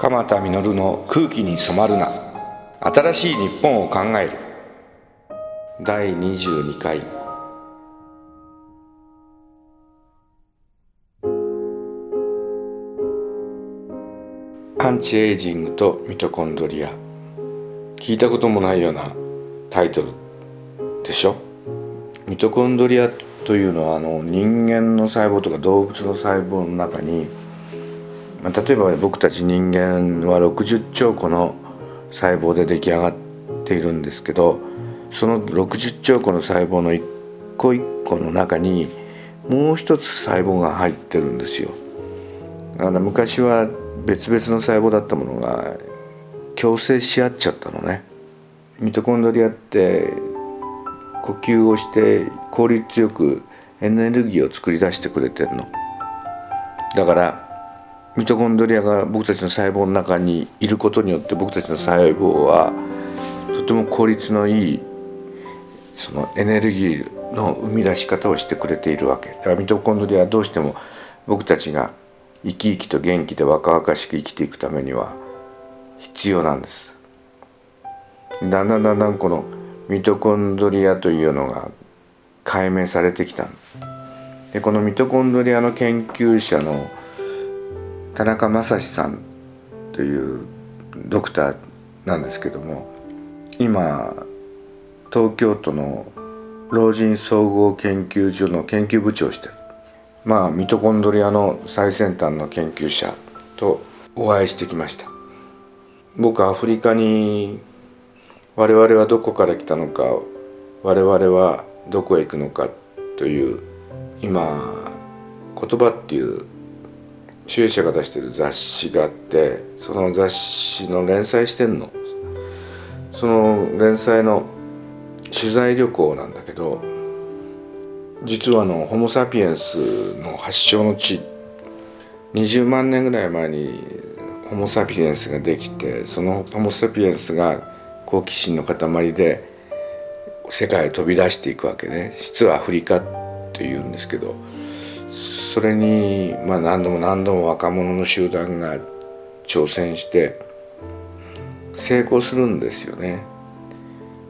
鎌田実の空気に染まるな。新しい日本を考える。第22回。アンチエイジングとミトコンドリア。聞いたこともないようなタイトルでしょ？ミトコンドリアというのはあの人間の細胞とか動物の細胞の中に、まあ、例えば僕たち人間は60兆個の細胞で出来上がっているんですけどその60兆個の細胞の一個一個の中にもう一つ細胞が入ってるんですよ。だから昔は別々の細胞だったものが共生し合っちゃったのねミトコンドリアって呼吸をして効率よくエネルギーを作り出してくれてるのだからミトコンドリアが僕たちの細胞の中にいることによって僕たちの細胞はとても効率のいいそのエネルギーの生み出し方をしてくれているわけ。だからミトコンドリアはどうしても僕たちが生き生きと元気で若々しく生きていくためには必要なんです。だんだんだんだんこのミトコンドリアというのが解明されてきた。でこのミトコンドリアの研究者の田中正史さんというドクターなんですけども今東京都の老人総合研究所の研究部長をしてまあミトコンドリアの最先端の研究者とお会いしてきました。僕アフリカに我々はどこから来たのか我々はどこへ行くのかという今言葉っていう主演者が出してる雑誌があってその雑誌の連載してんの。その連載の取材旅行なんだけど実はあのホモ・サピエンスの発祥の地20万年ぐらい前にホモ・サピエンスができてそのホモ・サピエンスが好奇心の塊で世界へ飛び出していくわけね。実はアフリカっていうんですけど。それに、まあ、何度も何度も若者の集団が挑戦して成功するんですよね。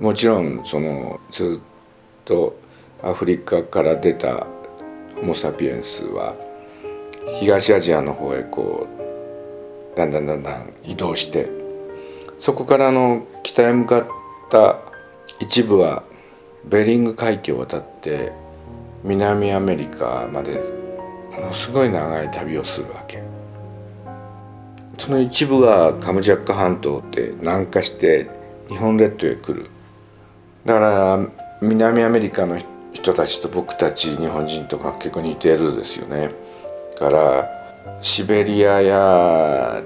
もちろんそのずっとアフリカから出たホモ・サピエンスは東アジアの方へこうだんだんだんだん移動してそこからの北へ向かった一部はベリング海峡を渡って南アメリカまでものすごい長い旅をするわけ。その一部はカムジャッカ半島って南下して日本列島へ来る。だから南アメリカの人たちと僕たち日本人とか結構似てるですよね。からシベリアや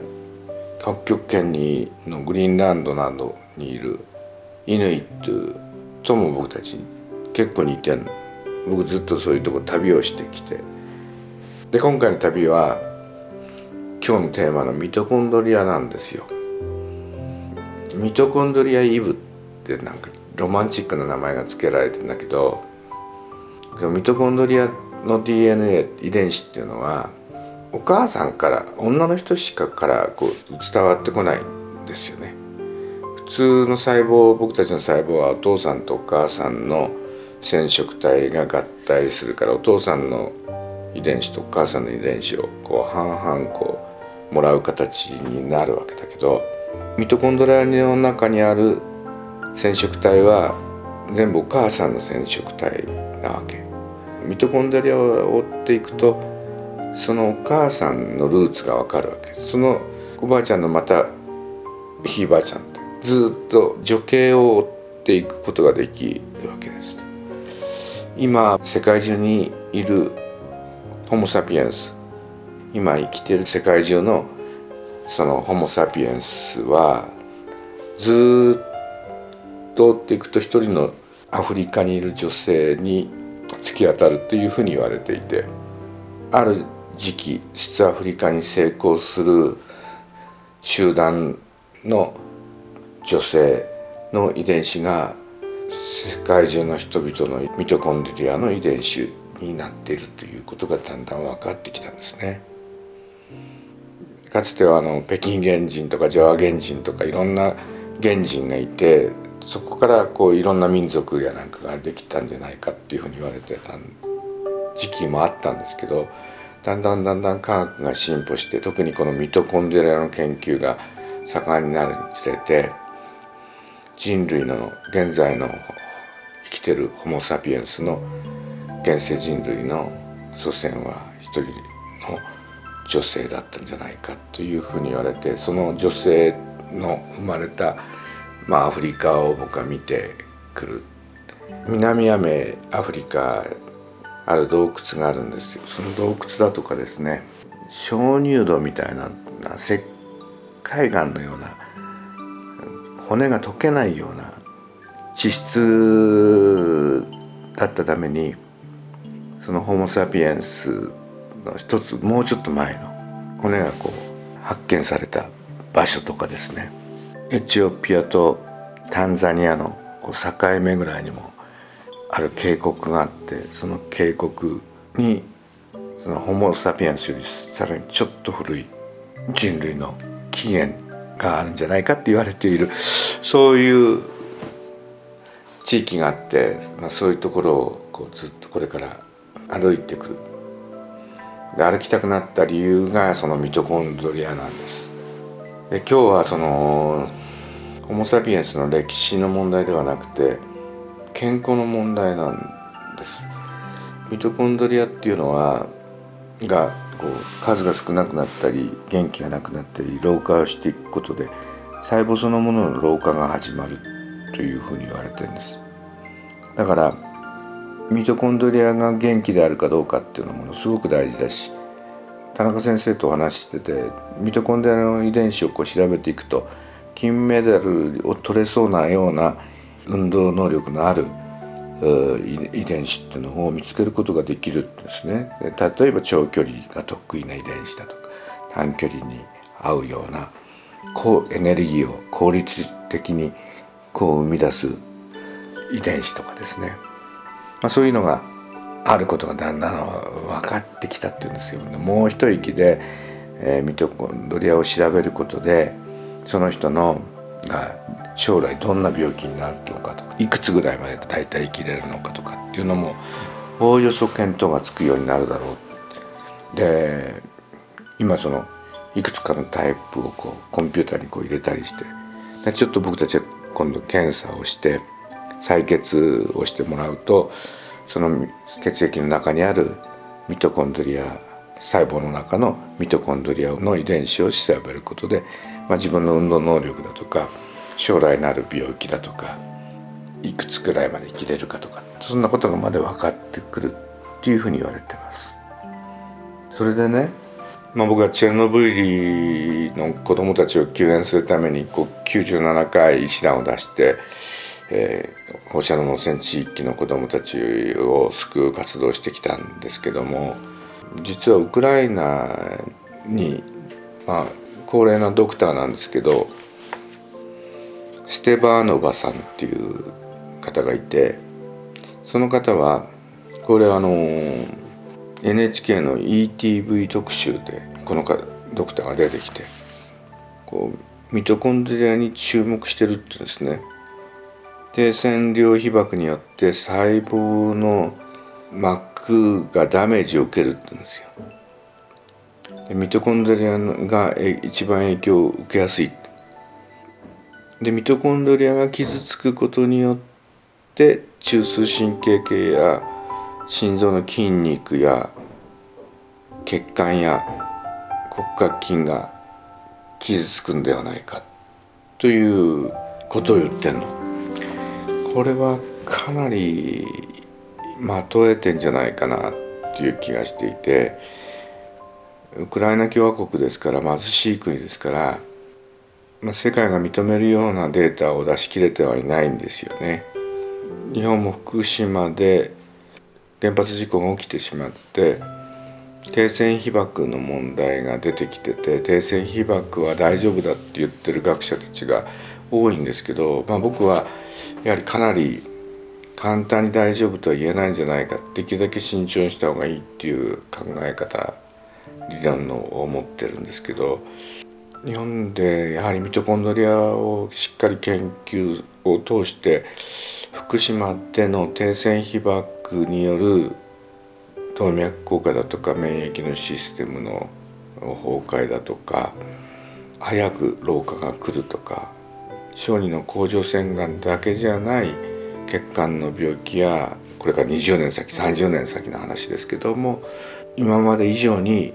北極圏にのグリーンランドなどにいるイヌイットとも僕たち結構似てん僕ずっとそういうとこ旅をしてきて。で今回の旅は今日のテーマのミトコンドリアなんですよ。ミトコンドリアイブってなんかロマンチックな名前が付けられてんだけどミトコンドリアの DNA 遺伝子っていうのはお母さんから女の人しかからこう伝わってこないんですよね。普通の細胞僕たちの細胞はお父さんとお母さんの染色体が合体するからお父さんの遺伝子とお母さんの遺伝子をこう半々こうもらう形になるわけだけどミトコンドリアの中にある染色体は全部お母さんの染色体なわけ。ミトコンドリアを追っていくとそのお母さんのルーツがわかるわけ。そのおばあちゃんのまたひいばあちゃんってずっと女系を追っていくことができるわけです。今世界中にいるホモ・サピエンス今生きてる世界中のそのホモ・サピエンスはずっと追っていくと一人のアフリカにいる女性に突き当たるっていうふうに言われていてある時期実アフリカに成功する集団の女性の遺伝子が世界中の人々のミトコンドリアの遺伝子。になっているということがだんだん分かってきたんですね。かつてはあの北京原人とかジャワ原人とかいろんな原人がいてそこからこういろんな民族やなんかができたんじゃないかっていうふうに言われてた時期もあったんですけどだんだんだんだん科学が進歩して特にこのミトコンドリアの研究が盛んになるにつれて人類の現在の生きてるホモ・サピエンスの現世人類の祖先は一人の女性だったんじゃないかというふうに言われてその女性の生まれた、まあ、アフリカを僕は見てくる。南アメアフリカある洞窟があるんですよ。その洞窟だとかですね鍾乳洞みたいな石灰岩のような骨が溶けないような地質だったためにそのホモ・サピエンスの一つもうちょっと前の骨がこう発見された場所とかですね。エチオピアとタンザニアの境目ぐらいにもある渓谷があってその渓谷にそのホモ・サピエンスよりさらにちょっと古い人類の起源があるんじゃないかって言われているそういう地域があって、まあ、そういうところをこうずっとこれから歩いてくる。で歩きたくなった理由がそのミトコンドリアなんです。で今日はそのホモ・サピエンスの歴史の問題ではなくて健康の問題なんです。ミトコンドリアっていうのはがこう数が少なくなったり元気がなくなったり老化をしていくことで細胞そのものの老化が始まるというふうに言われてるんです。だからミトコンドリアが元気であるかどうかっていうのものすごく大事だし田中先生とお話しててミトコンドリアの遺伝子をこう調べていくと金メダルを取れそうなような運動能力のある遺伝子っていうのを見つけることができるんですね。例えば長距離が得意な遺伝子だとか短距離に合うような高エネルギーを効率的にこう生み出す遺伝子とかですね、まあ、そういうのがあることがだんだん分かってきたっていうんですよね。もう一息で、えー、ミトコンドリアを調べることでその人のが将来どんな病気になるのかとかいくつぐらいまで大体生きれるのかとかっていうのもおおよそ見当がつくようになるだろうで今そのいくつかのタイプをこうコンピューターにこう入れたりしてでちょっと僕たちは今度検査をして採血をしてもらうとその血液の中にあるミトコンドリア細胞の中のミトコンドリアの遺伝子を調べることで、まあ、自分の運動能力だとか将来なる病気だとかいくつくらいまで生きれるかとかそんなことがまで分かってくるっていうふうに言われてます。それでね、まあ、僕はチェルノブイリの子供たちを救援するためにこう97回医師団を出して、えー、放射能汚染地域の子供たちを救う活動をしてきたんですけども実はウクライナに、まあ、高齢なドクターなんですけどステバーノバさんっていう方がいてその方はこれあの NHK の ETV 特集でこのドクターが出てきてこうミトコンドリアに注目してるって言うんですね。で染料被曝によって細胞の膜がダメージを受けるって言うんですよでミトコンドリアが一番影響を受けやすいでミトコンドリアが傷つくことによって中枢神経系や心臓の筋肉や血管や骨格筋が傷つくんではないかということを言ってんの。これはかなり的えてんじゃないかなっていう気がしていてウクライナ共和国ですから貧しい国ですからまあ、世界が認めるようなデータを出し切れてはいないんですよね。日本も福島で原発事故が起きてしまって停戦被爆の問題が出てきてて停戦被爆は大丈夫だって言ってる学者たちが多いんですけど、まあ、僕はやはりかなり簡単に大丈夫とは言えないんじゃないか。できるだけ慎重にした方がいいっていう考え方理論のを持ってるんですけど。日本でやはりミトコンドリアをしっかり研究を通して福島での低線被爆による動脈硬化だとか免疫のシステムの崩壊だとか早く老化が来るとか小児の甲状腺がんだけじゃない血管の病気やこれから20年先30年先の話ですけども今まで以上に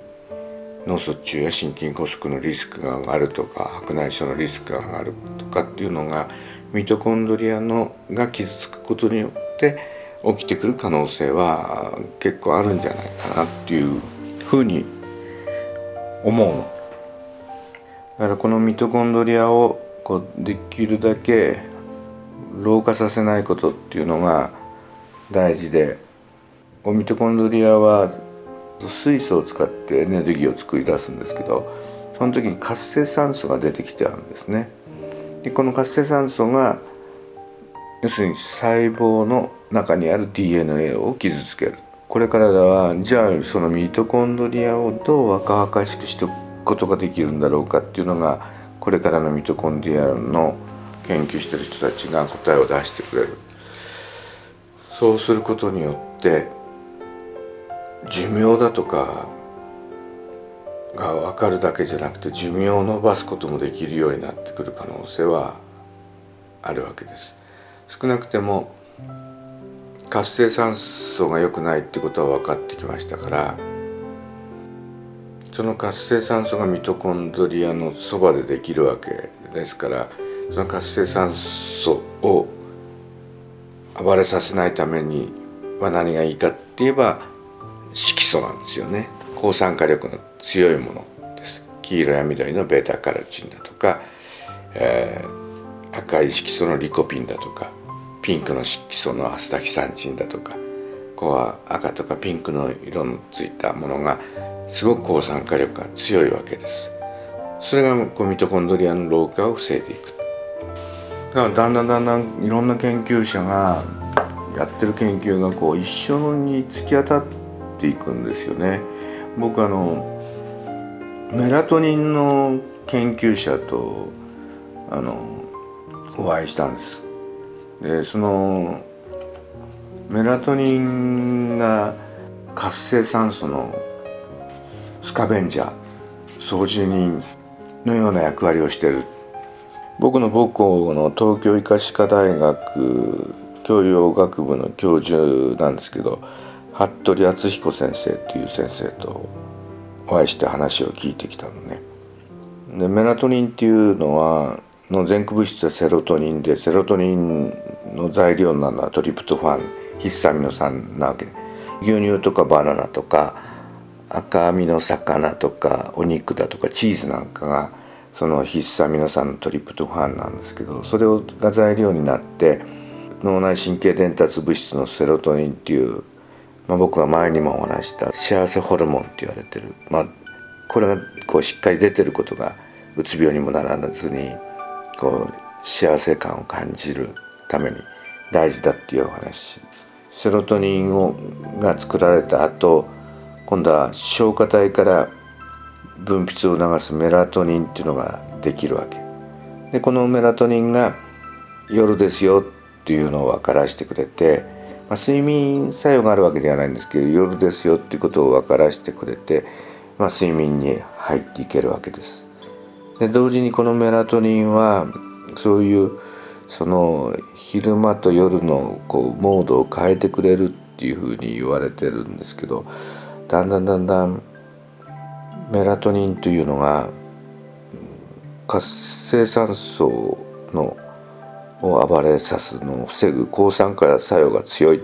脳卒中や心筋梗塞のリスクが上がるとか白内障のリスクが上がるとかっていうのがミトコンドリアのが傷つくことによって起きてくる可能性は結構あるんじゃないかなっていうふうに思うの。だからこのミトコンドリアをこうできるだけ老化させないことっていうのが大事でオミトコンドリアは水素を使ってエネルギーを作り出すんですけどその時に活性酸素が出てきちゃうんですね。でこの活性酸素が要するに細胞の中にある DNA を傷つけるこれからではじゃあそのミトコンドリアをどう若々しくしておくことができるんだろうかっていうのがこれからのミトコンドリアの研究してる人たちが答えを出してくれる。そうすることによって寿命だとかが分かるだけじゃなくて寿命を延ばすこともできるようになってくる可能性はあるわけです。少なくても活性酸素が良くないってことは分かってきましたからその活性酸素がミトコンドリアのそばでできるわけですからその活性酸素を暴れさせないためには何がいいかって言えば色素なんですよね。抗酸化力の強いものです。黄色や緑のベータカロチンだとか、えー、赤い色素のリコピンだとかピンクの色素のアスタキサンチンだとかここは赤とかピンクの色のついたものがすごく抗酸化力が強いわけです。それがこうミトコンドリアの老化を防いでいく。だからだんだんだんだんいろんな研究者がやってる研究がこう一緒に突き当たっていくんですよね。僕あのメラトニンの研究者とあのお会いしたんです。でそのメラトニンが活性酸素のスカベンジャー操縦人のような役割をしてる僕の母校の東京医科歯科大学教養学部の教授なんですけど服部敦彦先生という先生とお会いして話を聞いてきたのね。でメラトニンっていうのはの前駆物質はセロトニンでセロトニンの材料なのはトリプトファンヒスタミノ酸なわけ牛乳とかバナナとか赤身の魚とかお肉だとかチーズなんかがそのヒスタミノ酸のトリプトファンなんですけどそれが材料になって脳内神経伝達物質のセロトニンっていう、まあ、僕が前にもお話した幸せホルモンって言われてる、まあ、これがこうしっかり出てることがうつ病にもならずにこう幸せ感を感じるために大事だっていうお話。セロトニンをが作られた後今度は消化体から分泌を促すメラトニンっていうのができるわけ。でこのメラトニンが夜ですよっていうのを分からしてくれて、まあ、睡眠作用があるわけではないんですけど夜ですよっていうことを分からしてくれて、まあ、睡眠に入っていけるわけです。で同時にこのメラトニンはそういうその昼間と夜のこうモードを変えてくれるっていうふうに言われてるんですけどだんだんだんだんメラトニンというのが活性酸素のを暴れさすのを防ぐ抗酸化作用が強い。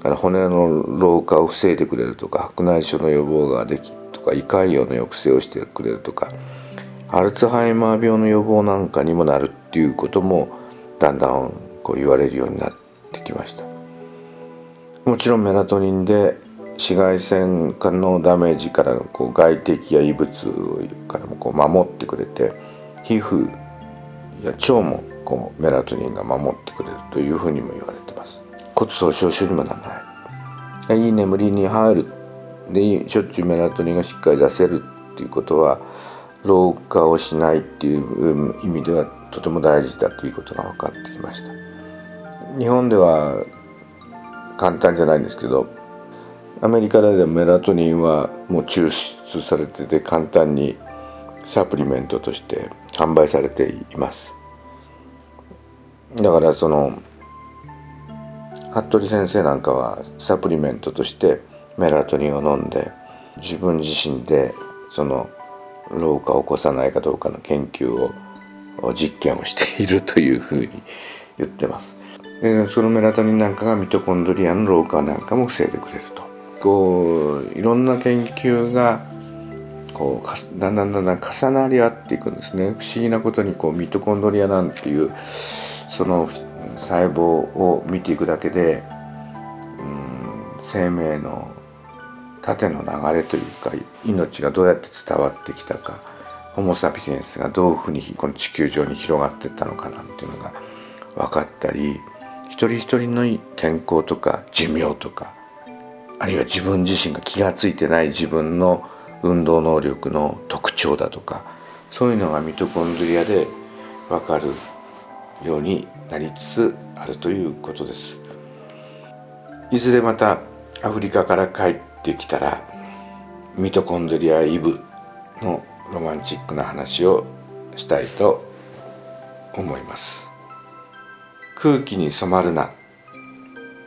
から骨の老化を防いでくれるとか白内障の予防ができとか胃潰瘍の抑制をしてくれるとかアルツハイマー病の予防なんかにもなるっていうこともだんだんこう言われるようになってきました。もちろんメラトニンで紫外線のダメージからこう外敵や異物からもこう守ってくれて皮膚や腸もこうメラトニンが守ってくれるというふうにも言われてます。骨粗しょう症にもならない。いい眠りに入るでしょっちゅうメラトニンがしっかり出せるっていうことは老化をしないっていう意味ではとても大事だということが分かってきました。日本では簡単じゃないんですけどアメリカではメラトニンはもう抽出されてて簡単にサプリメントとして販売されていますだからその服部先生なんかはサプリメントとしてメラトニンを飲んで自分自身でその老化を起こさないかどうかの研究を実験をしているというふうに言ってます。でそのメラトニンなんかがミトコンドリアの老化なんかも防いでくれる。こういろんな研究がこうだんだんだんだん重なり合っていくんですね。不思議なことにこうミトコンドリアなんていうその細胞を見ていくだけで、うん、生命の縦の流れというか命がどうやって伝わってきたかホモ・サピエンスがどういうふうにこの地球上に広がっていったのかなんていうのが分かったり一人一人の健康とか寿命とかあるいは自分自身が気が付いてない自分の運動能力の特徴だとかそういうのがミトコンドリアで分かるようになりつつあるということです。いずれまたアフリカから帰ってきたらミトコンドリアイブのロマンチックな話をしたいと思います。空気に染まるな。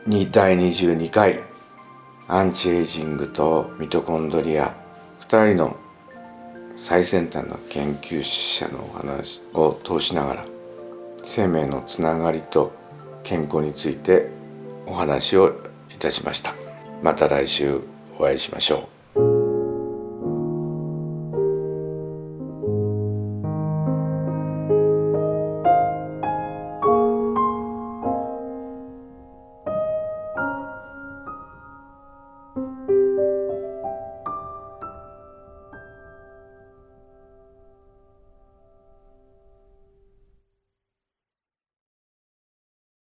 第22回。アンチエイジングとミトコンドリア。2人の最先端の研究者のお話を通しながら生命のつながりと健康についてお話をいたしました。また来週お会いしましょう。